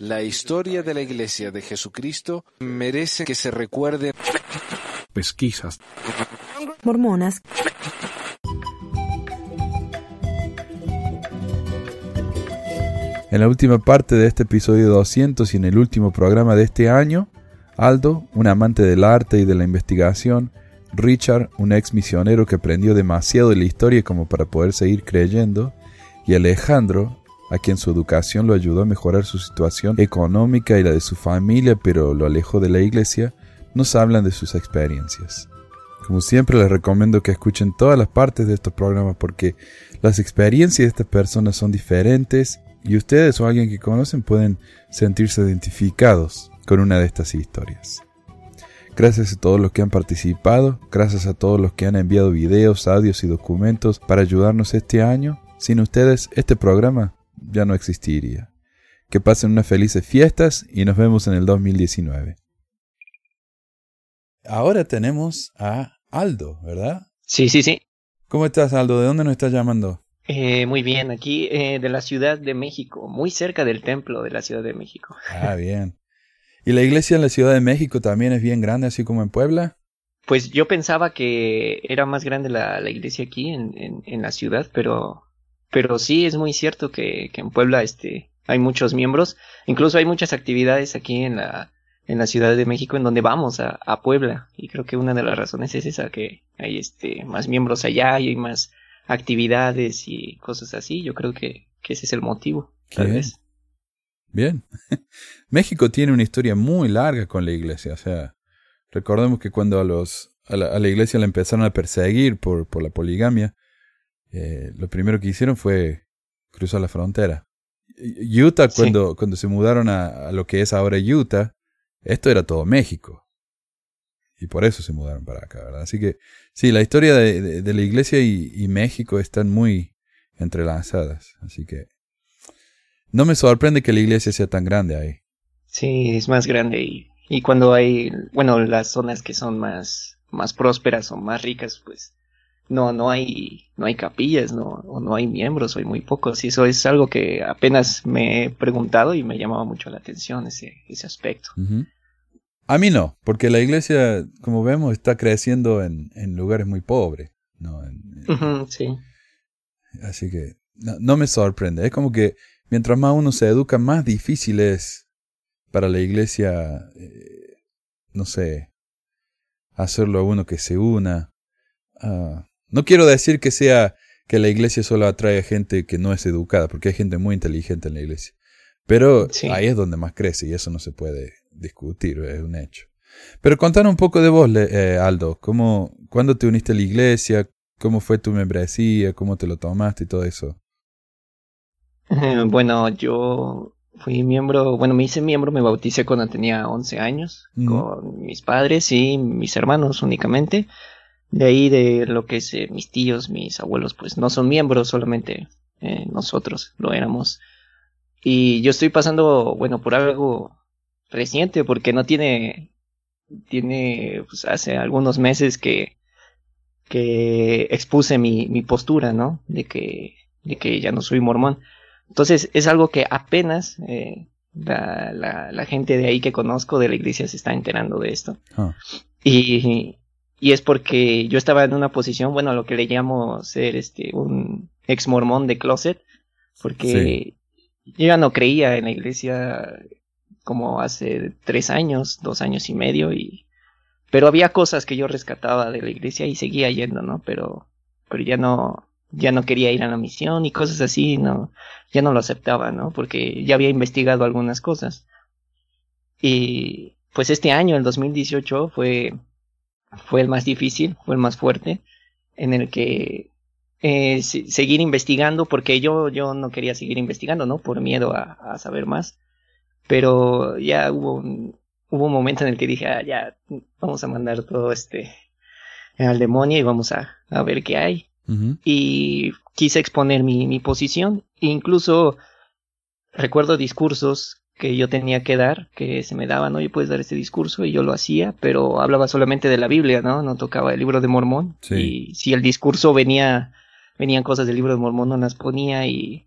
La historia de la Iglesia de Jesucristo merece que se recuerde. Pesquisas. Mormonas. En la última parte de este episodio 200 y en el último programa de este año, Aldo, un amante del arte y de la investigación, Richard, un ex misionero que aprendió demasiado de la historia como para poder seguir creyendo, y Alejandro, a quien su educación lo ayudó a mejorar su situación económica y la de su familia, pero lo alejó de la iglesia, nos hablan de sus experiencias. Como siempre les recomiendo que escuchen todas las partes de estos programas porque las experiencias de estas personas son diferentes y ustedes o alguien que conocen pueden sentirse identificados con una de estas historias. Gracias a todos los que han participado, gracias a todos los que han enviado videos, audios y documentos para ayudarnos este año. Sin ustedes, este programa ya no existiría. Que pasen unas felices fiestas y nos vemos en el 2019. Ahora tenemos a Aldo, ¿verdad? Sí, sí, sí. ¿Cómo estás, Aldo? ¿De dónde nos estás llamando? Eh, muy bien, aquí eh, de la Ciudad de México, muy cerca del templo de la Ciudad de México. Ah, bien. ¿Y la iglesia en la Ciudad de México también es bien grande, así como en Puebla? Pues yo pensaba que era más grande la, la iglesia aquí en, en, en, la ciudad, pero, pero sí es muy cierto que, que en Puebla este, hay muchos miembros. Incluso hay muchas actividades aquí en la, en la Ciudad de México en donde vamos a, a, Puebla y creo que una de las razones es esa que hay este más miembros allá y hay más actividades y cosas así yo creo que, que ese es el motivo tal Bien. vez Bien. México tiene una historia muy larga con la iglesia. O sea, recordemos que cuando a los a la, a la iglesia la empezaron a perseguir por, por la poligamia, eh, lo primero que hicieron fue cruzar la frontera. Utah, Sí. cuando, cuando se mudaron a, a lo que es ahora Utah, esto era todo México. Y por eso se mudaron para acá, ¿verdad? Así que, sí, la historia de, de- de la iglesia y, y México están muy entrelazadas. Así que, no me sorprende que la iglesia sea tan grande ahí. sí es más grande y, y cuando hay bueno las zonas que son más más prósperas o más ricas pues no no hay no hay capillas no o no hay miembros o hay muy pocos y eso es algo que apenas me he preguntado y me llamaba mucho la atención ese ese aspecto. A mí no, porque la iglesia, como vemos, está creciendo en, en lugares muy pobres. ¿no? En- en- Ujú, sí Así que no, no me sorprende. Es como que mientras más uno se educa, más difícil es para la iglesia, eh, no sé, hacerlo a uno que se una. No quiero decir que sea que la iglesia solo atrae a gente que no es educada, porque hay gente muy inteligente en la iglesia. Pero Sí. ahí es donde más crece y eso no se puede discutir, es un hecho. Pero contanos un poco de vos, Le- eh, Aldo. ¿Cómo, ¿Cuándo te uniste a la iglesia? ¿Cómo fue tu membresía? ¿Cómo te lo tomaste y todo eso? Bueno, yo fui miembro, bueno, me hice miembro, me bauticé cuando tenía 11 años, con mis padres y mis hermanos únicamente. De ahí de lo que es eh, mis tíos, mis abuelos, pues no son miembros, solamente eh, nosotros lo éramos. Y yo estoy pasando, bueno, por algo reciente, porque no tiene, tiene, pues hace algunos meses que, que expuse mi, mi postura, ¿no? De que, de que ya no soy mormón. Entonces es algo que apenas eh, la, la, la gente de ahí que conozco de la iglesia se está enterando de esto. Ah. Y, y es porque yo estaba en una posición, bueno, lo que le llamo ser este un ex mormón de closet, porque yo ya no creía en la iglesia como hace tres años, dos años y medio, y pero había cosas que yo rescataba de la iglesia y seguía yendo, ¿no? Pero, pero ya no, ya no quería ir a la misión y cosas así, no, ya no lo aceptaba, ¿no? Porque ya había investigado algunas cosas. Y pues este año, el 2018, fue, fue el más difícil, fue el más fuerte, en el que eh, se- seguir investigando, porque yo, yo no quería seguir investigando, ¿no? Por miedo a, a saber más. Pero ya hubo un, hubo un momento en el que dije, ah, ya, vamos a mandar todo este al demonio y vamos a, a ver qué hay y quise exponer mi, mi posición. Incluso recuerdo discursos que yo tenía que dar, que se me daban, oye, puedes dar este discurso, y yo lo hacía, pero hablaba solamente de la Biblia, ¿no? No tocaba el libro de Mormón. Sí. Y si el discurso venía, venían cosas del libro de Mormón, no las ponía y,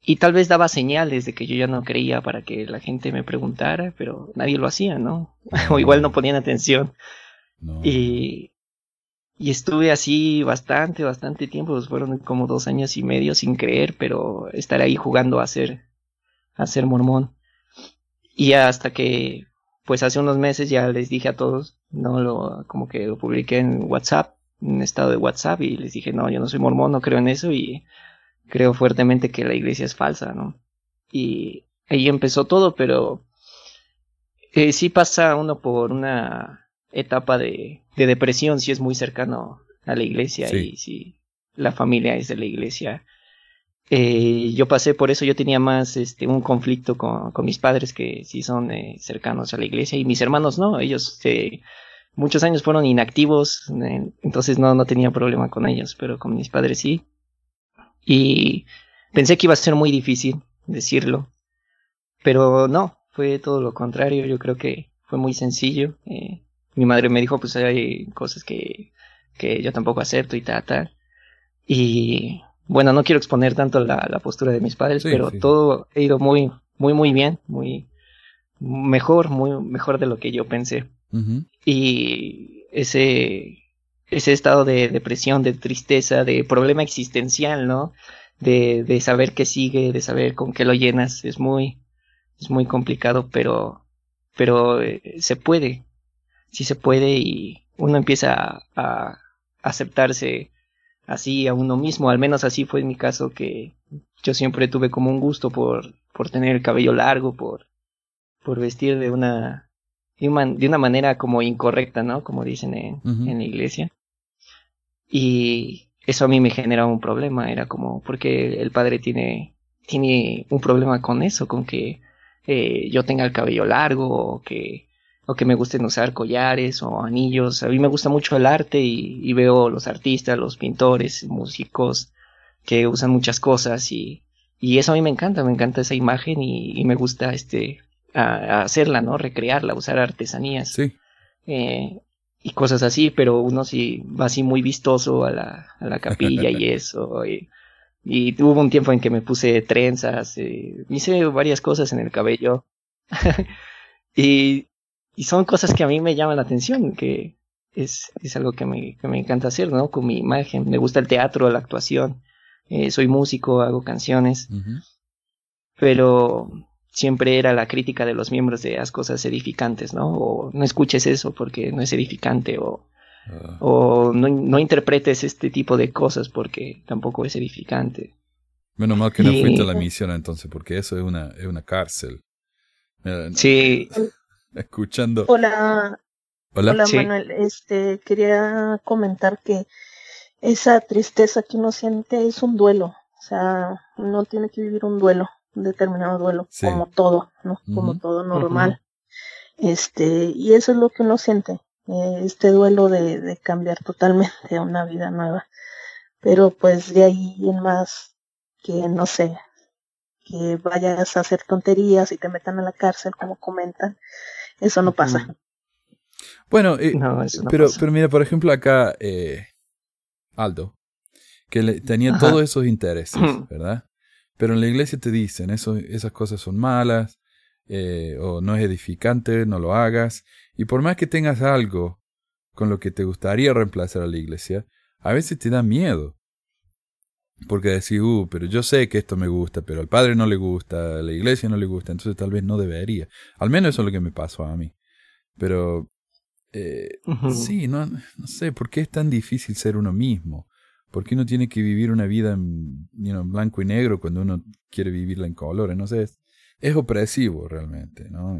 y tal vez daba señales de que yo ya no creía para que la gente me preguntara, pero nadie lo hacía, ¿no? o igual no ponían atención. Y, y estuve así bastante, bastante tiempo, pues fueron como dos años y medio sin creer, pero estar ahí jugando a ser, a ser mormón. Y hasta que, pues hace unos meses ya les dije a todos, no lo, como que lo publiqué en WhatsApp, en un estado de WhatsApp, y les dije, no, yo no soy mormón, no creo en eso, y creo fuertemente que la iglesia es falsa, ¿no? Y ahí empezó todo, pero eh, sí pasa uno por una etapa de, de, depresión si es muy cercano a la iglesia y si la familia es de la iglesia. Eh, yo pasé por eso, yo tenía más este, un conflicto con, mis padres que sí son eh, cercanos a la iglesia y mis hermanos no, ellos eh, muchos años fueron inactivos, entonces no, no tenía problema con ellos, pero con mis padres sí. Y pensé que iba a ser muy difícil decirlo, pero no, fue todo lo contrario, yo creo que fue muy sencillo. Eh, mi madre me dijo, pues hay cosas que, que yo tampoco acepto y tal, tal. Y bueno, no quiero exponer tanto la, la postura de mis padres, pero todo ha ido muy, muy, muy bien, muy mejor, muy mejor de lo que yo pensé. Y ese, ese estado de depresión, de tristeza, de problema existencial, ¿no? De, de saber qué sigue, de saber con qué lo llenas, es muy, es muy complicado, pero, pero eh, se puede, sí se puede y uno empieza a, a, aceptarse así a uno mismo, al menos así fue en mi caso que yo siempre tuve como un gusto por, por tener el cabello largo, por, por vestir de una, de una manera como incorrecta, ¿no? Como dicen en, en la iglesia. Y eso a mí me generaba un problema, era como, porque el padre tiene, tiene un problema con eso, con que eh, yo tenga el cabello largo o que, o que me gusten usar collares o anillos. A mí me gusta mucho el arte y, veo los artistas, los pintores, músicos que usan muchas cosas y, y eso a mí me encanta, me encanta esa imagen y, me gusta este hacerla, ¿no? Recrearla, usar artesanías. Sí. Eh, y cosas así, pero uno sí va así muy vistoso a la, a la capilla y eso. Y, y, hubo un tiempo en que me puse trenzas, eh, hice varias cosas en el cabello. y, y son cosas que a mí me llaman la atención, que es, es algo que me, que me encanta hacer, ¿no? Con mi imagen. Me gusta el teatro, la actuación. Eh, soy músico, hago canciones. Pero siempre era la crítica de los miembros de las cosas edificantes, ¿no? O no escuches eso porque no es edificante, o, ah. o no, no, interpretes este tipo de cosas porque tampoco es edificante. Menos mal que no fuiste a la misión entonces, porque eso es una, es una cárcel. sí. Escuchando. Hola. Hola, Manuel. Este, quería comentar que esa tristeza que uno siente es un duelo. O sea, uno tiene que vivir un duelo determinado duelo, como todo, ¿no? Como todo normal. Este, y eso es lo que uno siente, eh, este duelo de, de cambiar totalmente a una vida nueva. Pero pues de ahí en más, que no sé, que vayas a hacer tonterías y te metan a la cárcel, como comentan, eso no pasa. Bueno, eh, pero, pero mira, por ejemplo, acá eh, Aldo, que le, tenía todos esos intereses, ¿verdad? Pero en la iglesia te dicen, eso, esas cosas son malas, eh, o no es edificante, no lo hagas. Y por más que tengas algo con lo que te gustaría reemplazar a la iglesia, a veces te da miedo. Porque decís, uh, pero yo sé que esto me gusta, pero al padre no le gusta, a la iglesia no le gusta, entonces tal vez no debería. Al menos eso es lo que me pasó a mí. Pero, eh, sí, no, no sé, ¿por qué es tan difícil ser uno mismo? ¿Por qué uno tiene que vivir una vida en, blanco y negro cuando uno quiere vivirla en colores? No sé, es, opresivo realmente, ¿no?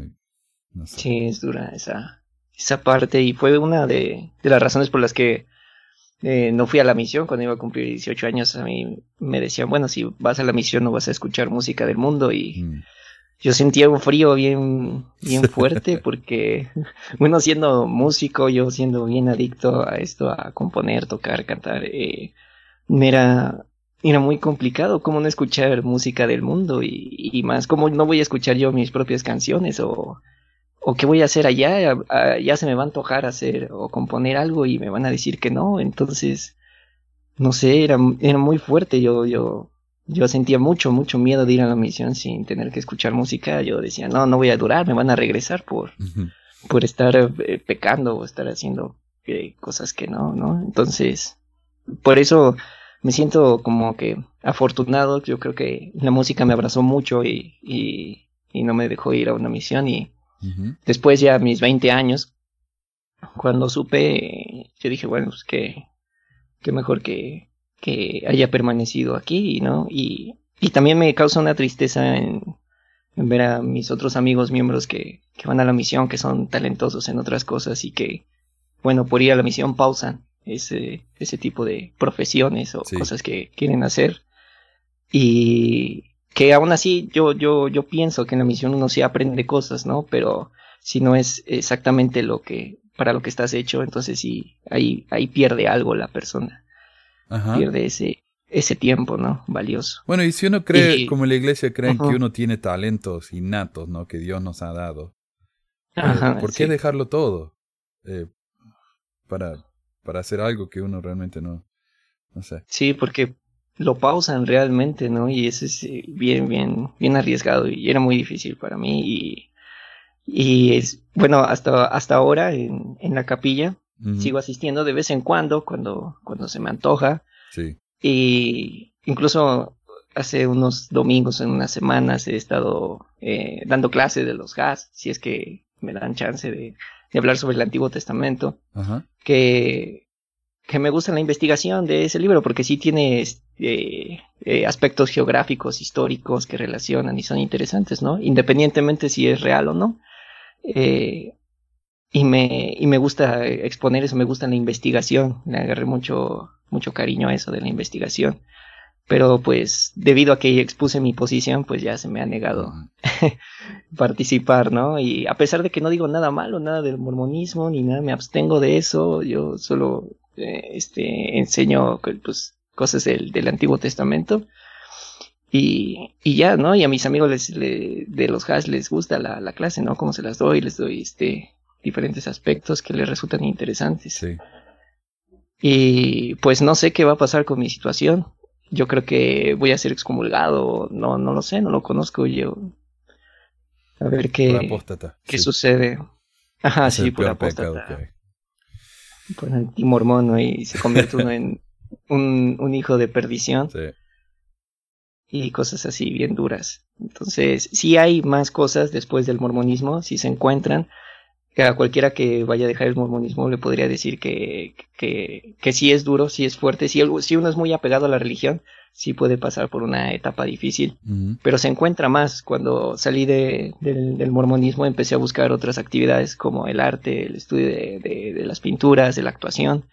Sí, es dura esa, esa parte y fue una de, las razones por las que eh, no fui a la misión cuando iba a cumplir 18 años. A mí me decían, bueno, si vas a la misión no vas a escuchar música del mundo y... Mm. Yo sentía un frío bien, bien fuerte porque uno siendo músico, yo siendo bien adicto a esto, a componer, tocar, cantar, eh, era, era muy complicado cómo no escuchar música del mundo y, más cómo no voy a escuchar yo mis propias canciones o, o qué voy a hacer allá, ya se me va a antojar hacer o componer algo y me van a decir que no, entonces, no sé, era, era muy fuerte, yo, yo yo sentía mucho, mucho miedo de ir a la misión sin tener que escuchar música. Yo decía, no, no voy a durar, me van a regresar por, por estar eh, pecando o estar haciendo eh, cosas que no, ¿no? Entonces, por eso me siento como que afortunado. Yo creo que la música me abrazó mucho y, y, y no me dejó ir a una misión. Y después ya a mis 20 años, cuando supe, yo dije, bueno, pues que, que mejor que, que haya permanecido aquí, ¿no? Y, y también me causa una tristeza en, en ver a mis otros amigos miembros que, que, van a la misión, que son talentosos en otras cosas y que, bueno, por ir a la misión pausan ese, ese tipo de profesiones o cosas que quieren hacer. Y que aún así yo, yo, yo pienso que en la misión uno sí aprende cosas, ¿no? Pero si no es exactamente lo que, para lo que estás hecho, entonces sí, ahí, ahí pierde algo la persona pierde ese, ese tiempo, ¿no? Valioso. Bueno, y si uno cree, como la iglesia creen que uno tiene talentos innatos, ¿no? Que Dios nos ha dado. Eh, ¿Por qué dejarlo todo? Eh, para, para hacer algo que uno realmente no, no sé. Sí, porque lo pausan realmente, ¿no? Y eso es eh, bien, bien, bien arriesgado y era muy difícil para mí y, y es, bueno, hasta, hasta ahora en, en la capilla Sigo asistiendo de vez en cuando, cuando, cuando se me antoja. Sí. Y incluso hace unos domingos, en unas semanas, he estado eh, dando clases de los gas, si es que me dan chance de, de hablar sobre el Antiguo Testamento. Ajá. Que, que me gusta la investigación de ese libro, porque sí tiene este, eh, aspectos geográficos, históricos que relacionan y son interesantes, ¿no? Independientemente si es real o no. Eh, y me, y me gusta exponer eso, me gusta la investigación, le agarré mucho, mucho cariño a eso de la investigación. Pero pues debido a que expuse mi posición, pues ya se me ha negado participar, ¿no? Y a pesar de que no digo nada malo, nada del mormonismo, ni nada, me abstengo de eso, yo solo eh, este, enseño pues, cosas del, del Antiguo Testamento. Y, y ya, ¿no? Y a mis amigos les, de los hash les gusta la, la clase, ¿no? Cómo se las doy, les doy este, diferentes aspectos que le resultan interesantes. Sí. Y pues no sé qué va a pasar con mi situación. Yo creo que voy a ser excomulgado, no, no lo sé, no lo conozco yo. A ver qué, qué sucede. Ajá, sí, por apóstata. Por antimormón, y se convierte uno en un, un hijo de perdición. Sí. Y cosas así bien duras. Entonces, sí hay más cosas después del mormonismo, si se encuentran, que a cualquiera que vaya a dejar el mormonismo le podría decir que, que, que sí es duro, sí es fuerte, si, si uno es muy apegado a la religión, sí puede pasar por una etapa difícil, pero se encuentra más. Cuando salí de, del, mormonismo empecé a buscar otras actividades como el arte, el estudio de, de, de las pinturas, de la actuación,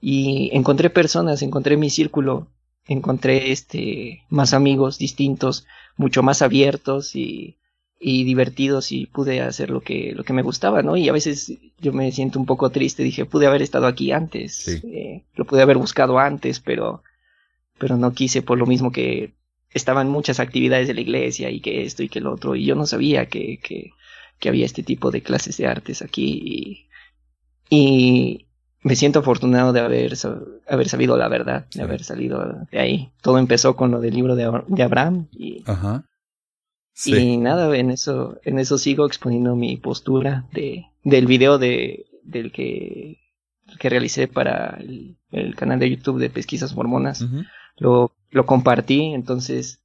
y encontré personas, encontré mi círculo, encontré este, más amigos distintos, mucho más abiertos y y divertidos y pude hacer lo que, lo que me gustaba, ¿no? Y a veces yo me siento un poco triste, dije, pude haber estado aquí antes, eh, lo pude haber buscado antes, pero, pero no quise por lo mismo que estaban muchas actividades de la iglesia y que esto y que lo otro, y yo no sabía que, que, que había este tipo de clases de artes aquí y, y me siento afortunado de haber, haber sabido la verdad, de haber salido de ahí. Todo empezó con lo del libro de, de Abraham y, Ajá. Y nada, en eso, en eso sigo exponiendo mi postura de, del video de, del que, que realicé para el, canal de YouTube de Pesquisas Mormonas. lo, lo compartí, entonces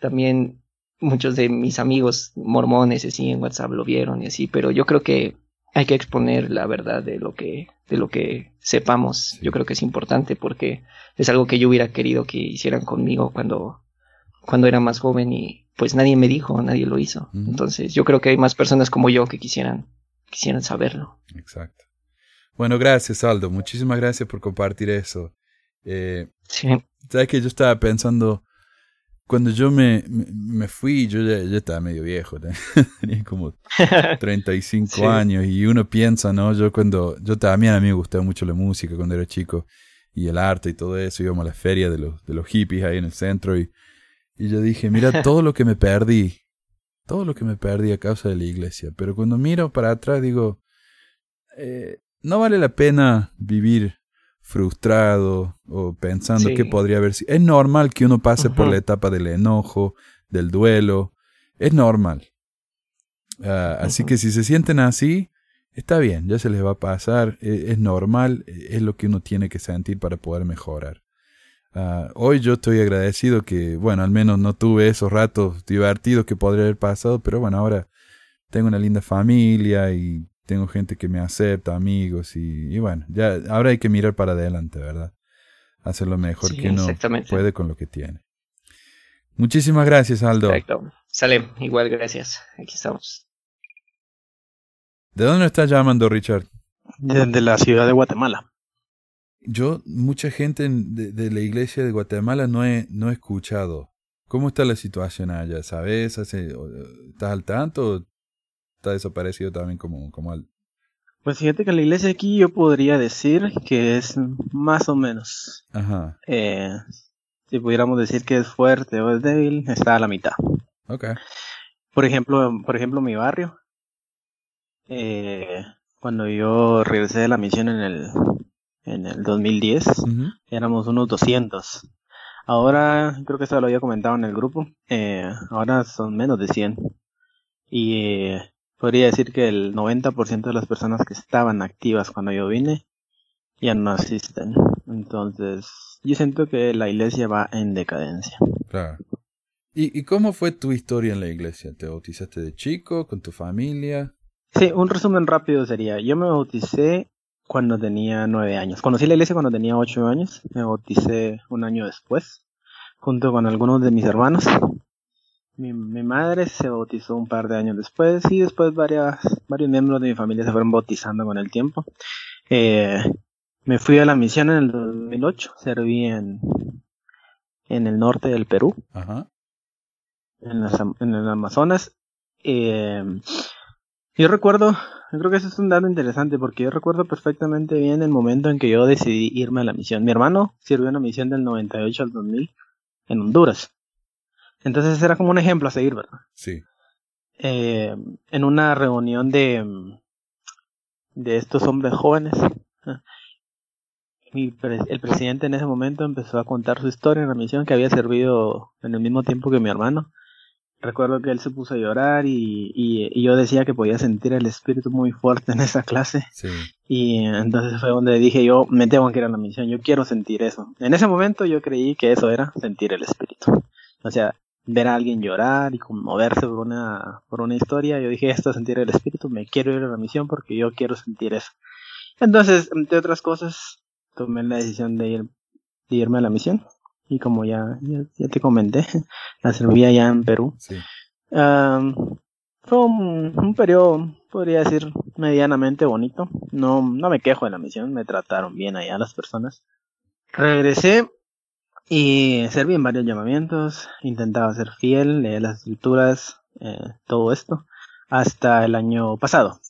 también muchos de mis amigos mormones así en WhatsApp lo vieron y así, pero yo creo que hay que exponer la verdad de lo que, de lo que sepamos. Yo creo que es importante porque es algo que yo hubiera querido que hicieran conmigo cuando, cuando era más joven y, pues nadie me dijo, nadie lo hizo. Entonces yo creo que hay más personas como yo que quisieran, quisieran saberlo. Exacto. Bueno, gracias Aldo, muchísimas gracias por compartir eso. Eh, sí. Sabes que yo estaba pensando, cuando yo me, me, fui, yo ya, estaba medio viejo, tenía como 35 años y uno piensa, ¿no? Yo cuando, yo también a mí me gustaba mucho la música cuando era chico y el arte y todo eso, íbamos a la feria de los, de los hippies ahí en el centro y y yo dije, mira todo lo que me perdí, todo lo que me perdí a causa de la iglesia. Pero cuando miro para atrás digo, eh, no vale la pena vivir frustrado o pensando qué podría haber sido. Es normal que uno pase por la etapa del enojo, del duelo. Es normal. Ah, así que si se sienten así, está bien, ya se les va a pasar, e, es, normal, e, es lo que uno tiene que sentir para poder mejorar. Ah, hoy yo estoy agradecido que, bueno, al menos no tuve esos ratos divertidos que podría haber pasado, pero bueno, ahora tengo una linda familia y tengo gente que me acepta, amigos y, bueno, ya ahora hay que mirar para adelante, ¿verdad? Hacer lo mejor que uno puede con lo que tiene. Muchísimas gracias, Aldo. Perfecto. Sale, igual gracias. Aquí estamos. ¿De dónde estás llamando, Richard? Desde la ciudad de Guatemala. Yo, mucha gente de, la iglesia de Guatemala no he, no he escuchado. ¿Cómo está la situación allá? ¿Sabes? ¿Estás al tanto o está desaparecido también como, como al... Pues fíjate que la iglesia aquí yo podría decir que es más o menos. Ajá. Eh, si pudiéramos decir que es fuerte o es débil, está a la mitad. Ok. Por ejemplo, por ejemplo, mi barrio, eh, cuando yo regresé de la misión en el, en el 2010, éramos unos 200. Ahora, creo que eso lo había comentado en el grupo, eh, ahora son menos de 100. Y eh, podría decir que el 90% de las personas que estaban activas cuando yo vine ya no asisten. Entonces, yo siento que la iglesia va en decadencia. Claro. ¿Y, ¿Y cómo fue tu historia en la iglesia? ¿Te bautizaste de chico, con tu familia? Sí, un resumen rápido sería, yo me bauticé cuando tenía nueve años. Conocí la iglesia cuando tenía ocho años, me bauticé un año después, junto con algunos de mis hermanos. Mi, madre se bautizó un par de años después y después varias, varios miembros de mi familia se fueron bautizando con el tiempo. Eh, me fui a la misión en el 2008, serví en, en el norte del Perú, Ajá. En, las, en el Amazonas. Eh, yo recuerdo, yo creo que eso es un dato interesante porque yo recuerdo perfectamente bien el momento en que yo decidí irme a la misión. Mi hermano sirvió en la misión del 98 al 2000 en Honduras. Entonces era como un ejemplo a seguir, ¿verdad? Sí. Eh, en una reunión de, de estos hombres jóvenes, el presidente en ese momento empezó a contar su historia en la misión que había servido en el mismo tiempo que mi hermano recuerdo que él se puso a llorar y, y, yo decía que podía sentir el espíritu muy fuerte en esa clase. Y entonces fue donde dije yo, me tengo que ir a la misión, yo quiero sentir eso. En ese momento yo creí que eso era sentir el espíritu. O sea, ver a alguien llorar y conmoverse por una, por una historia, yo dije, esto es sentir el espíritu, me quiero ir a la misión porque yo quiero sentir eso. Entonces, entre otras cosas, tomé la decisión de, ir, de irme a la misión y como ya, ya, te comenté, la serví allá en Perú. Sí. fue un, periodo, podría decir, medianamente bonito. No, no me quejo de la misión, me trataron bien allá las personas. Regresé y serví en varios llamamientos, intentaba ser fiel, leer las escrituras, eh, todo esto, hasta el año pasado.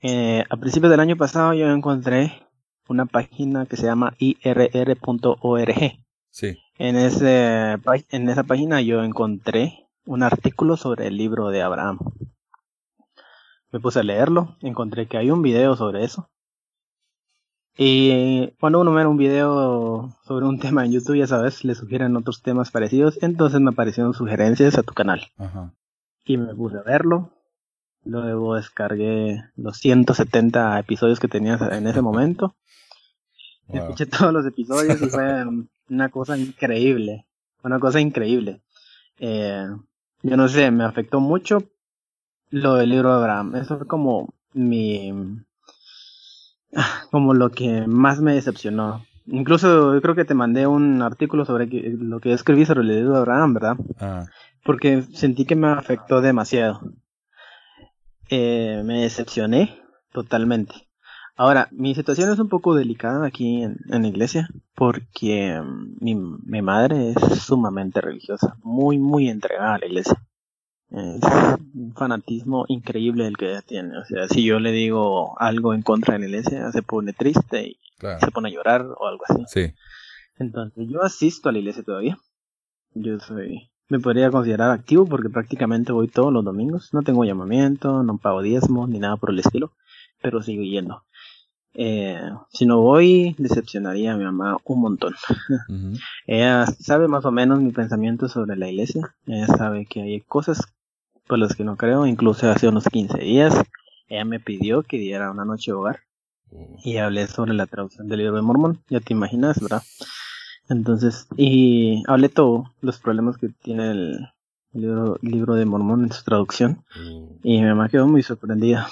Eh, a principios del año pasado yo encontré una página que se llama irr.org Sí. En, ese, en esa página yo encontré un artículo sobre el libro de Abraham. Me puse a leerlo, encontré que hay un video sobre eso. Y cuando uno ve un video sobre un tema en YouTube, ya sabes, le sugieren otros temas parecidos, entonces me aparecieron sugerencias a tu canal. Ajá. Y me puse a verlo. Luego descargué los 170 episodios que tenías en ese momento. Escuché todos los episodios y fue una cosa increíble. Una cosa increíble. Eh, yo no sé, me afectó mucho lo del libro de Abraham. Eso fue como mi. como lo que más me decepcionó. Incluso yo creo que te mandé un artículo sobre lo que escribí sobre el libro de Abraham, ¿verdad? Ah. Porque sentí que me afectó demasiado. Eh, me decepcioné totalmente. Ahora, mi situación es un poco delicada aquí en, la iglesia porque mm, mi, mi, madre es sumamente religiosa, muy, muy entregada a la iglesia. Es un fanatismo increíble el que ella tiene. O sea, si yo le digo algo en contra de la iglesia, se pone triste y se pone a llorar o algo así. Sí. Entonces, yo asisto a la iglesia todavía. Yo soy, me podría considerar activo porque prácticamente voy todos los domingos. No tengo llamamiento, no pago diezmos ni nada por el estilo, pero sigo yendo. Eh, si no voy, decepcionaría a mi mamá un montón. Ella sabe más o menos mi pensamiento sobre la iglesia. Ella sabe que hay cosas por las que no creo. Incluso hace unos 15 días, ella me pidió que diera una noche de hogar. Y hablé sobre la traducción del libro de Mormón. Ya te imaginas, ¿verdad? Entonces, y hablé todos los problemas que tiene el, libro, libro de Mormón en su traducción. Mm. Y mi mamá quedó muy sorprendida.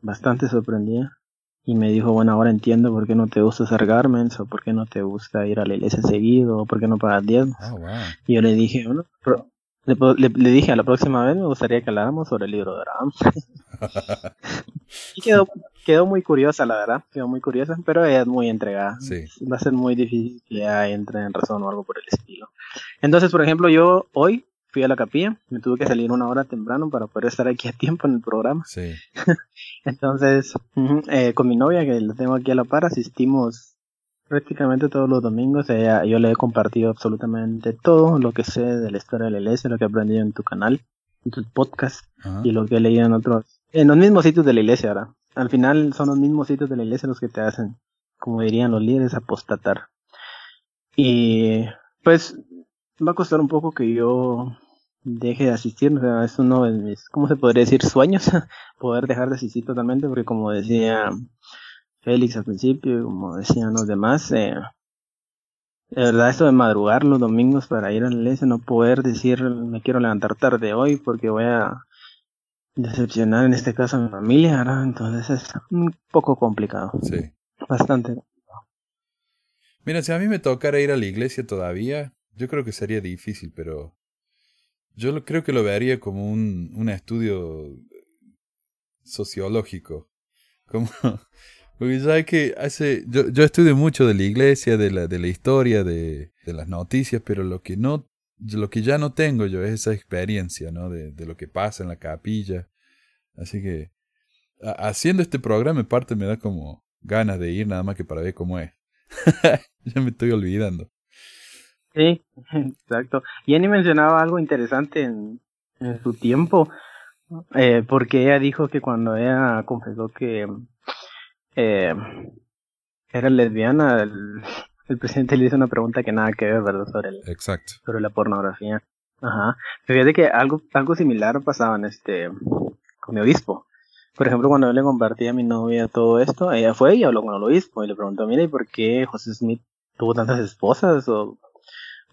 Bastante sorprendida y me dijo, bueno, ahora entiendo por qué no te gusta hacer garments, o por qué no te gusta ir a la iglesia seguido, o por qué no pagas diezmos. Oh, y yo le dije, bueno, le, le, dije, a la próxima vez me gustaría que habláramos sobre el libro de Abraham. y quedó, quedó muy curiosa, la verdad, quedó muy curiosa, pero ella es muy entregada. Sí. Va a ser muy difícil que ella entre en razón o algo por el estilo. Entonces, por ejemplo, yo hoy fui a la capilla, me tuve que salir una hora temprano para poder estar aquí a tiempo en el programa. Sí. Entonces, eh, con mi novia, que la tengo aquí a la par, asistimos prácticamente todos los domingos. Ella, yo le he compartido absolutamente todo lo que sé de la historia de la iglesia, lo que he aprendido en tu canal, en tu podcast, y lo que he leído en otros, en los mismos sitios de la iglesia, ahora. Al final son los mismos sitios de la iglesia los que te hacen, como dirían los líderes, apostatar. Y pues va a costar un poco que yo deje de asistir, o sea, es uno de mis, ¿cómo se podría decir? Sueños, poder dejar de asistir totalmente, porque como decía Félix al principio, como decían los demás, eh, de verdad esto de madrugar los domingos para ir a la iglesia, no poder decir me quiero levantar tarde hoy porque voy a decepcionar en este caso a mi familia, entonces es un poco complicado. Sí. Bastante. Mira, si a mí me tocara ir a la iglesia todavía, yo creo que sería difícil, pero yo creo que lo vería como un, un estudio sociológico. Como, porque ya que hace, yo, yo estudio mucho de la iglesia, de la, de la historia, de, de las noticias, pero lo que no, lo que ya no tengo yo es esa experiencia, ¿no? De, de lo que pasa en la capilla. Así que, haciendo este programa, en parte me da como ganas de ir nada más que para ver cómo es. ya me estoy olvidando. Sí, exacto. Jenny mencionaba algo interesante en, su tiempo, eh, porque ella dijo que cuando ella confesó que eh, era lesbiana, el, presidente le hizo una pregunta que nada que ver, ¿verdad? Sobre, el, Exacto. sobre la pornografía. Ajá. Fíjate que algo, algo similar pasaba en este, con mi obispo. Por ejemplo, cuando yo le compartí a mi novia todo esto, ella fue y habló con el obispo y le preguntó, mira, ¿y por qué José Smith tuvo tantas esposas? O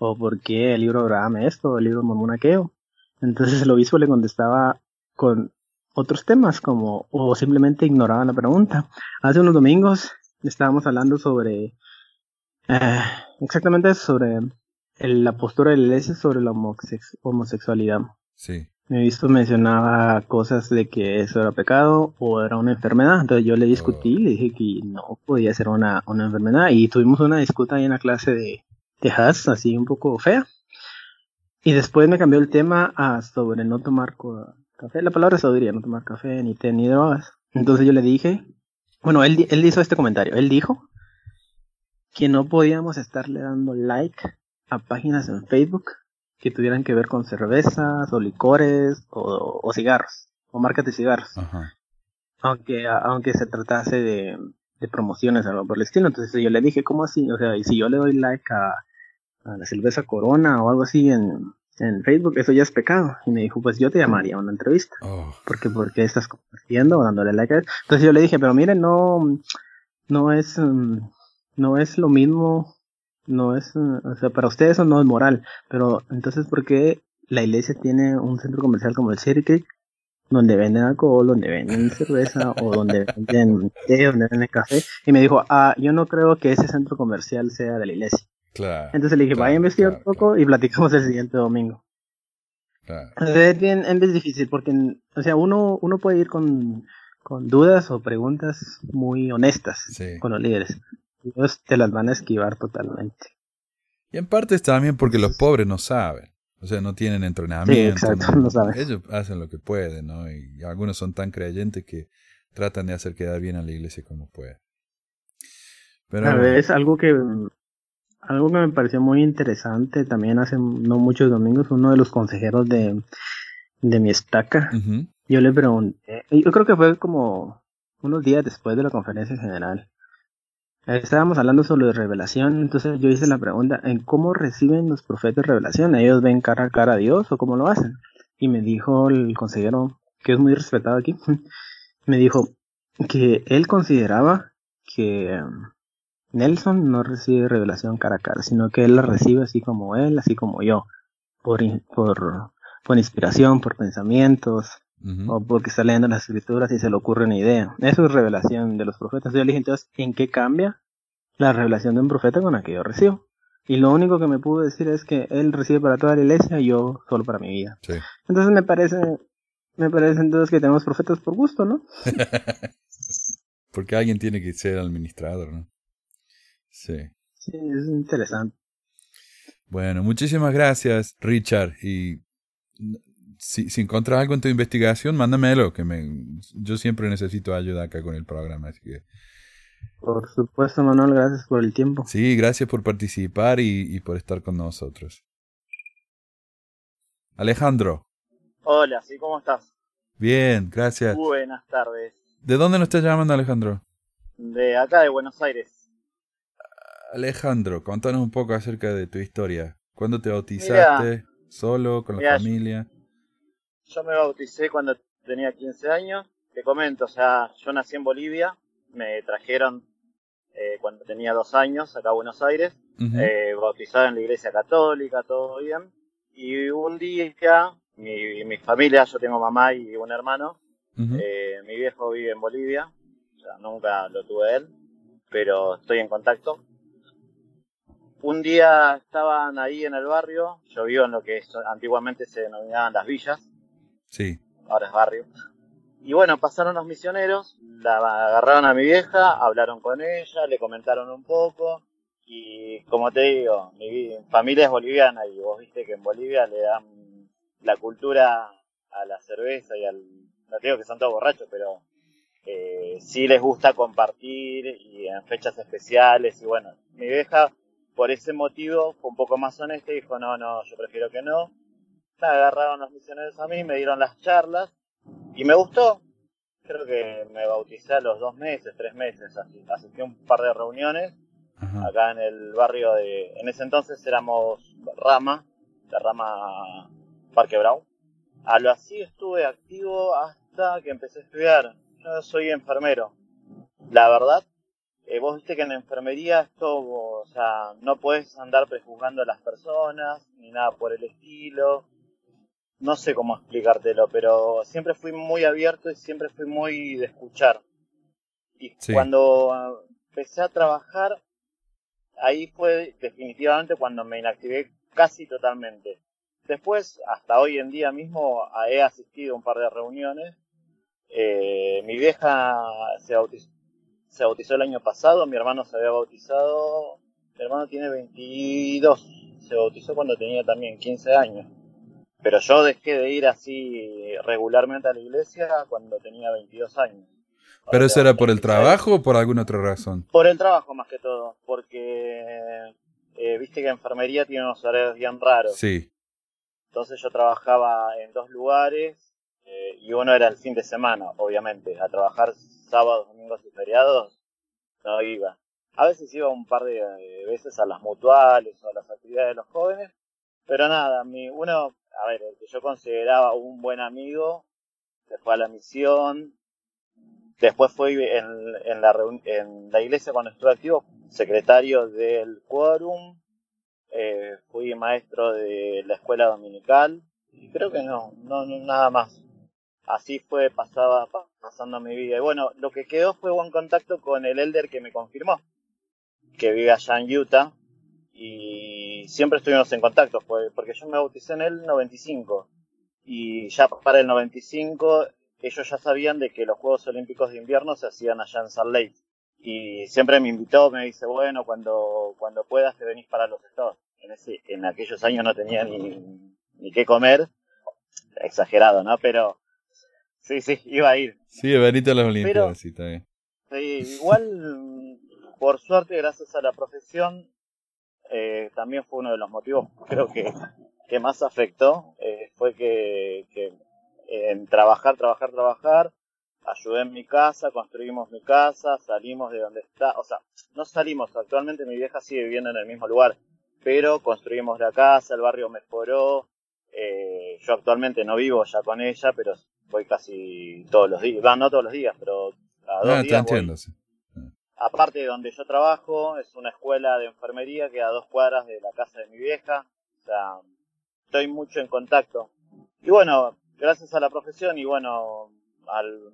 o por qué el libro de Abraham esto, el libro de Mormón aquello. Entonces el obispo le contestaba con otros temas como, o simplemente ignoraba la pregunta. Hace unos domingos estábamos hablando sobre, eh, exactamente sobre la postura de la iglesia sobre la homosexualidad. Sí. Mi obispo mencionaba cosas de que eso era pecado o era una enfermedad. Entonces yo le discutí, le dije que no podía ser una, una enfermedad y tuvimos una disputa ahí en la clase de, Texas, así un poco fea. Y después me cambió el tema a sobre no tomar café. La palabra se diría, no tomar café, ni té, ni drogas. Entonces yo le dije, bueno, él, él hizo este comentario. Él dijo que no podíamos estarle dando like a páginas en Facebook que tuvieran que ver con cervezas o licores o, cigarros o marcas de cigarros. Aunque, aunque se tratase de, de promociones algo por el estilo. Entonces yo le dije, ¿cómo así? O sea, y si yo le doy like a, a la cerveza Corona o algo así en, en Facebook, eso ya es pecado. Y me dijo, pues yo te llamaría a una entrevista. Oh. Porque, porque estás compartiendo o dándole like a eso. Entonces yo le dije, pero miren, no, no es, mm, no es lo mismo, no es, mm, o sea, para ustedes eso no es moral. Pero entonces, ¿por qué la iglesia tiene un centro comercial como el Circuit donde venden alcohol, donde venden cerveza o donde venden té, donde venden café? Y me dijo, ah, yo no creo que ese centro comercial sea de la iglesia. Entonces le dije, vaya a investigar un poco y platicamos el siguiente domingo. Es bien, es difícil porque, o sea, uno, uno puede ir con, con dudas o preguntas muy honestas con los líderes. Ellos te las van a esquivar totalmente. Y en parte es también porque los pobres no saben. O sea, no tienen entrenamiento. Sí, exacto, no, saben. Ellos hacen lo que pueden, ¿no? Y algunos son tan creyentes que tratan de hacer quedar bien a la iglesia como pueden. Pero, ver, es algo que algo que me pareció muy interesante también hace no muchos domingos, uno de los consejeros de, de mi estaca, yo le pregunté, yo creo que fue como unos días después de la conferencia general, Estábamos hablando sobre revelación, entonces yo hice la pregunta, ¿en cómo reciben los profetas revelación? ¿Ellos ven cara a cara a Dios o cómo lo hacen? Y me dijo el consejero, que es muy respetado aquí, me dijo que él consideraba que um, Nelson no recibe revelación cara a cara, sino que él la recibe así como él, así como yo, por, por, por inspiración, por pensamientos, o porque está leyendo las escrituras y se le ocurre una idea. Eso es revelación de los profetas. Yo le dije entonces, ¿en qué cambia la revelación de un profeta con la que yo recibo? Y lo único que me pudo decir es que él recibe para toda la iglesia y yo solo para mi vida. Entonces me parece, me parece entonces que tenemos profetas por gusto, ¿no? Porque alguien tiene que ser administrador, ¿no? Sí. Sí, es interesante. Bueno, muchísimas gracias, Richard. Y si, si encuentras algo en tu investigación, mándamelo, que me, yo siempre necesito ayuda acá con el programa, así que... Por supuesto, Manuel, gracias por el tiempo. Sí, gracias por participar y, y por estar con nosotros. Alejandro. Hola, ¿sí? ¿Cómo estás? Bien, gracias. Buenas tardes. ¿De dónde nos estás llamando, Alejandro? De acá, de Buenos Aires. Alejandro, contanos un poco acerca de tu historia. ¿Cuándo te bautizaste? ¿Solo? ¿Con la familia? Yo me bauticé cuando tenía 15 años. Te comento, o sea, yo nací en Bolivia. Me trajeron eh, cuando tenía dos años acá a Buenos Aires. eh, bautizado en la iglesia católica, todo bien. Y un día, mi, mi familia, yo tengo mamá y un hermano. eh, mi viejo vive en Bolivia. O sea, nunca lo tuve él, pero estoy en contacto un día estaban ahí en el barrio, yo vivo en lo que antiguamente se denominaban las villas. Sí. Ahora es barrio. Y bueno, pasaron los misioneros, la agarraron a mi vieja, hablaron con ella, le comentaron un poco. Y como te digo, mi familia es boliviana y vos viste que en Bolivia le dan la cultura a la cerveza y al... No digo que son todos borrachos, pero eh, sí les gusta compartir y en fechas especiales. Y bueno, mi vieja por ese motivo fue un poco más honesta y dijo, no, no, yo prefiero que no. Me agarraron los misioneros a mí, me dieron las charlas y me gustó. Creo que me bauticé a los dos meses, tres meses, asistí a un par de reuniones acá en el barrio de, en ese entonces éramos Rama, la Rama Parque Brown. A lo así estuve activo hasta que empecé a estudiar. Yo soy enfermero. La verdad eh, vos viste que en la enfermería esto, o sea, no puedes andar prejuzgando a las personas, ni nada por el estilo. No sé cómo explicártelo, pero siempre fui muy abierto y siempre fui muy de escuchar. Y cuando ah, empecé a trabajar, ahí fue definitivamente cuando me inactivé casi totalmente. Después, hasta hoy en día mismo, he asistido a un par de reuniones. Eh, mi vieja se bautizó, se bautizó el año pasado, mi hermano se había bautizado, mi hermano tiene 22, se bautizó cuando tenía también 15 años. Pero yo dejé de ir así regularmente a la iglesia cuando tenía 22 años. ¿Pero eso era por el trabajo o por alguna otra razón? Por el trabajo más que todo, porque eh, viste que enfermería tiene unos horarios bien raros. Sí. Entonces yo trabajaba en dos lugares eh, y uno era el fin de semana, obviamente, a trabajar sábados, domingos y feriados, no iba. A veces iba un par de veces a las mutuales o a las actividades de los jóvenes, pero nada, mi, uno, a ver, el que yo consideraba un buen amigo, se fue a la misión, después fue en, en, la, en la iglesia cuando estuve activo, secretario del quórum, eh, fui maestro de la escuela dominical, y creo que no, no, no nada más así fue pasada, pasando mi vida. Y bueno, lo que quedó fue buen contacto con el elder que me confirmó, que vive allá en Utah, y siempre estuvimos en contacto, porque yo me bauticé en el 95, y ya para el 95 ellos ya sabían de que los Juegos Olímpicos de Invierno se hacían allá en Salt Lake. Y siempre me invitó, me dice, bueno, cuando, cuando puedas te venís para los estados. En, en aquellos años no tenía ni, ni qué comer, exagerado, ¿no? Pero Sí, sí, iba a ir. Sí, Benito a las Olimpiadas, sí, está bien. Sí, igual, por suerte, gracias a la profesión, eh, también fue uno de los motivos, creo que, que más afectó, eh, fue que, que en trabajar, trabajar, trabajar, ayudé en mi casa, construimos mi casa, salimos de donde está, o sea, no salimos, actualmente mi vieja sigue viviendo en el mismo lugar, pero construimos la casa, el barrio mejoró, eh, yo actualmente no vivo ya con ella, pero voy casi todos los días, no, todos los días, pero a dos ah, días entiendo, Aparte de donde yo trabajo, es una escuela de enfermería que a dos cuadras de la casa de mi vieja, o sea, estoy mucho en contacto. Y bueno, gracias a la profesión y bueno, al,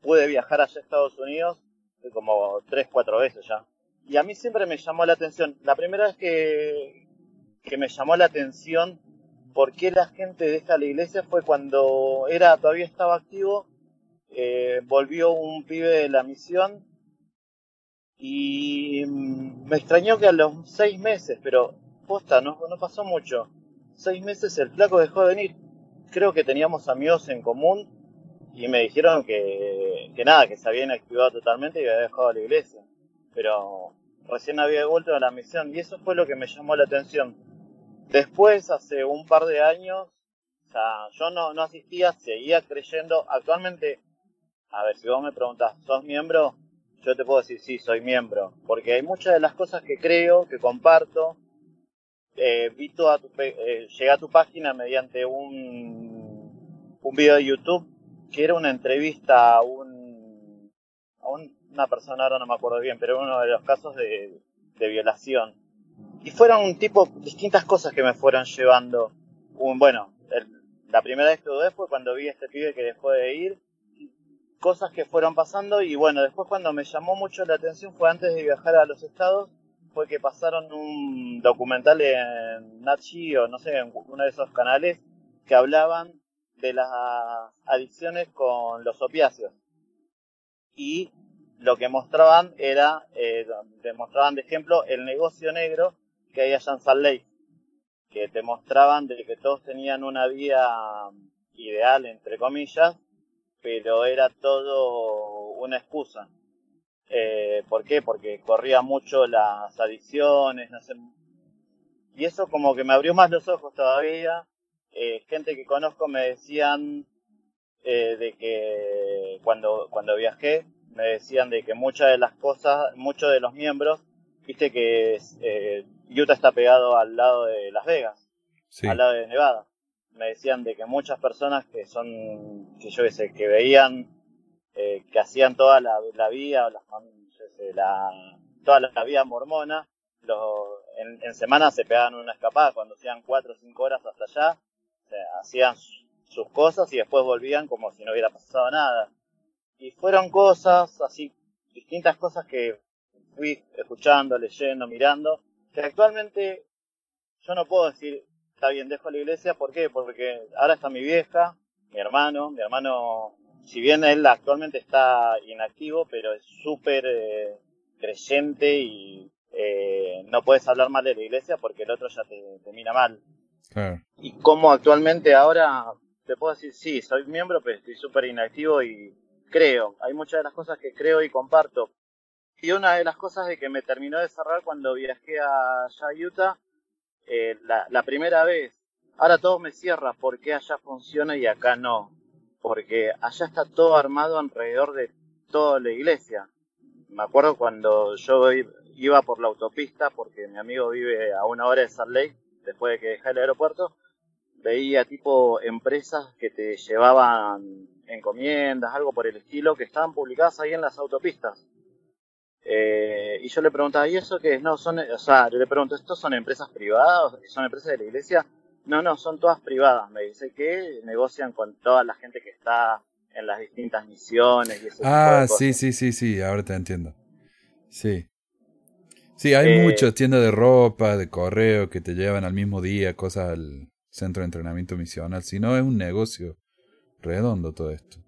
pude viajar allá a Estados Unidos como tres, cuatro veces ya. Y a mí siempre me llamó la atención. La primera vez que, que me llamó la atención por qué la gente deja la iglesia fue cuando era todavía estaba activo. Eh, volvió un pibe de la misión y mm, me extrañó que a los seis meses, pero posta, no, no pasó mucho. Seis meses el flaco dejó de venir. Creo que teníamos amigos en común y me dijeron que, que nada, que se habían activado totalmente y había dejado la iglesia. Pero recién había vuelto a la misión y eso fue lo que me llamó la atención. Después, hace un par de años, o sea, yo no, no asistía, seguía creyendo. Actualmente, a ver, si vos me preguntas, ¿sos miembro? Yo te puedo decir, sí, soy miembro. Porque hay muchas de las cosas que creo, que comparto. Eh, vi toda tu, eh, llegué a tu página mediante un, un video de YouTube que era una entrevista a, un, a una persona, ahora no me acuerdo bien, pero uno de los casos de, violación. Y fueron un tipo, distintas cosas que me fueron llevando. Un, bueno, la primera vez que dudé fue cuando vi a este pibe que dejó de ir, cosas que fueron pasando y bueno, después cuando me llamó mucho la atención fue antes de viajar a los estados, fue que pasaron un documental en Nat o no sé, en uno de esos canales que hablaban de las adicciones con los opiáceos. Y lo que mostraban era, eh, demostraban de ejemplo el negocio negro que hay allá en Salt Lake, que te mostraban de que todos tenían una vida ideal, entre comillas, pero era todo una excusa. Eh, ¿Por qué? Porque corría mucho las adicciones, no sé. Y eso como que me abrió más los ojos todavía eh, gente que conozco me decían eh, de que cuando, cuando viajé, me decían de que muchas de las cosas, muchos de los miembros, viste que Utah está pegado al lado de Las Vegas, al lado de Nevada. Me decían de que muchas personas que son, que yo sé, que veían, que hacían toda la, la vía, la, la, toda la, vía mormona, en, en semana se pegaban una escapada cuando hacían cuatro o cinco horas hasta allá hacían sus cosas y después volvían como si no hubiera pasado nada. Y fueron cosas así, distintas cosas que fui escuchando, leyendo, mirando, que actualmente yo no puedo decir, está bien, dejo la iglesia, ¿por qué? Porque ahora está mi vieja, mi hermano, mi hermano, si bien él actualmente está inactivo, pero es súper eh, creyente y eh, no puedes hablar mal de la iglesia porque el otro ya te, te mira mal. Y como actualmente ahora, te puedo decir, sí, soy miembro, pero estoy súper inactivo y creo. Hay muchas de las cosas que creo y comparto. Y una de las cosas de que me terminó de cerrar cuando viajé a Utah, eh, la, la primera vez, ahora todo me cierra, porque allá funciona y acá no? Porque allá está todo armado alrededor de toda la iglesia. Me acuerdo cuando yo iba por la autopista, porque mi amigo vive a una hora de Salt Lake, después de que dejé el aeropuerto, veía tipo empresas que te llevaban encomiendas, algo por el estilo, que estaban publicadas ahí en las autopistas. Eh, y yo le preguntaba, ¿y eso qué es? No, son, o sea, yo le pregunto, ¿estos son empresas privadas? ¿Son empresas de la iglesia? No, no, son todas privadas. Me dice que negocian con toda la gente que está en las distintas misiones y Ah, sí, sí, sí, sí, ahora te entiendo. Sí. Sí, hay eh, muchas tiendas de ropa, de correo que te llevan al mismo día cosas al centro de entrenamiento misional. Si no, es un negocio redondo todo esto.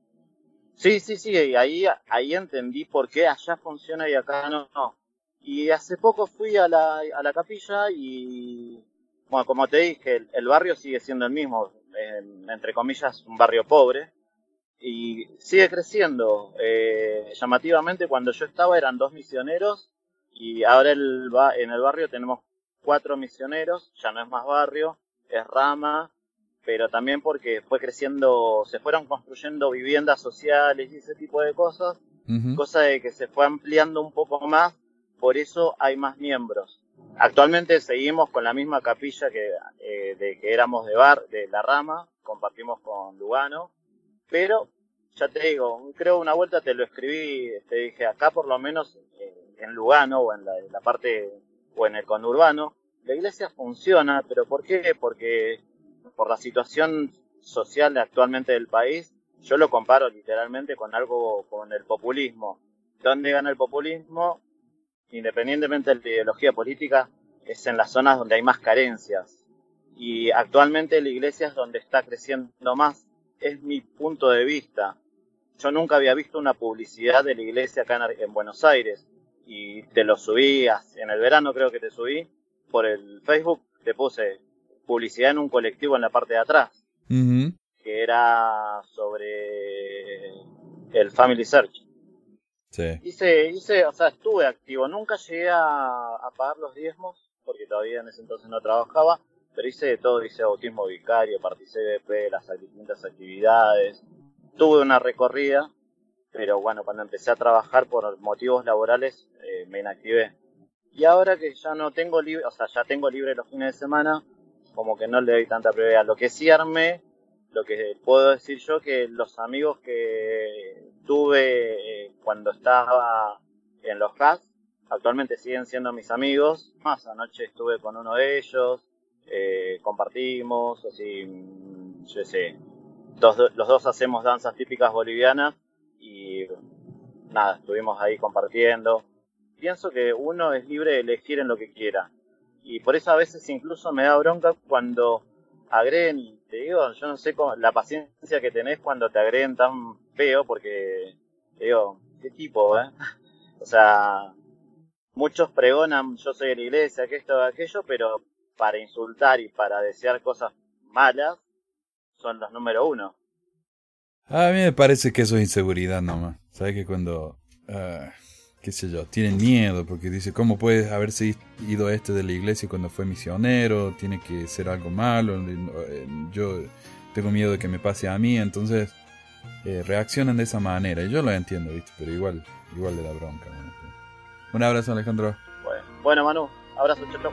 Sí, sí, sí, y ahí, ahí entendí por qué allá funciona y acá no. Y hace poco fui a la, a la capilla y, bueno, como te dije, el, barrio sigue siendo el mismo, entre comillas, un barrio pobre, y sigue creciendo. Eh, llamativamente, cuando yo estaba eran dos misioneros y ahora el, en el barrio tenemos cuatro misioneros, ya no es más barrio, es rama, pero también porque fue creciendo, se fueron construyendo viviendas sociales y ese tipo de cosas, cosa de que se fue ampliando un poco más, por eso hay más miembros. Actualmente seguimos con la misma capilla que, eh, de que éramos de Bar, de La Rama, compartimos con Lugano, pero ya te digo, creo una vuelta te lo escribí, te dije acá por lo menos eh, en Lugano o en la, en la parte o en el conurbano, la iglesia funciona, pero ¿por qué? Porque por la situación social actualmente del país, yo lo comparo literalmente con algo, con el populismo. ¿Dónde gana el populismo? Independientemente de la ideología política, es en las zonas donde hay más carencias. Y actualmente la iglesia es donde está creciendo más. Es mi punto de vista. Yo nunca había visto una publicidad de la iglesia acá en, Buenos Aires. Y te lo subí, en el verano creo que te subí, por el Facebook, te puse publicidad en un colectivo en la parte de atrás, que era sobre el Family Search. Sí. Hice, hice, o sea, estuve activo, nunca llegué a, pagar los diezmos, porque todavía en ese entonces no trabajaba, pero hice de todo, hice bautismo vicario, participé de las distintas actividades, tuve una recorrida, pero bueno, cuando empecé a trabajar por motivos laborales eh, me inactivé. Y ahora que ya no tengo libre, o sea, ya tengo libre los fines de semana, como que no le doy tanta prioridad. Lo que sí lo que puedo decir yo, que los amigos que tuve eh, cuando estaba en los CAS, actualmente siguen siendo mis amigos. Más anoche estuve con uno de ellos, eh, compartimos, así, mm, yo sé, los dos hacemos danzas típicas bolivianas y nada, estuvimos ahí compartiendo. Pienso que uno es libre de elegir en lo que quiera y por eso a veces incluso me da bronca cuando agreden, y te digo, yo no sé la paciencia que tenés cuando te agreden tan feo, porque, te digo, qué tipo, ¿eh? O sea, muchos pregonan, yo soy de la iglesia, que esto, aquello, pero para insultar y para desear cosas malas, son los número uno. A mí me parece que eso es inseguridad nomás. ¿Sabes que cuando... Ah, qué sé yo, tienen miedo porque dice, ¿cómo puede haberse ido este de la iglesia cuando fue misionero? Tiene que ser algo malo, eh, yo tengo miedo de que me pase a mí, entonces eh, reaccionan de esa manera. Y yo lo entiendo, ¿viste? Pero igual, igual le da bronca. Un abrazo, Alejandro. Bueno, bueno Manu, abrazo, chao.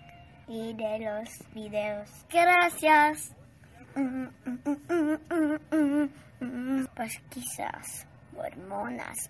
y de los videos. Gracias. Pues quizás hormonas.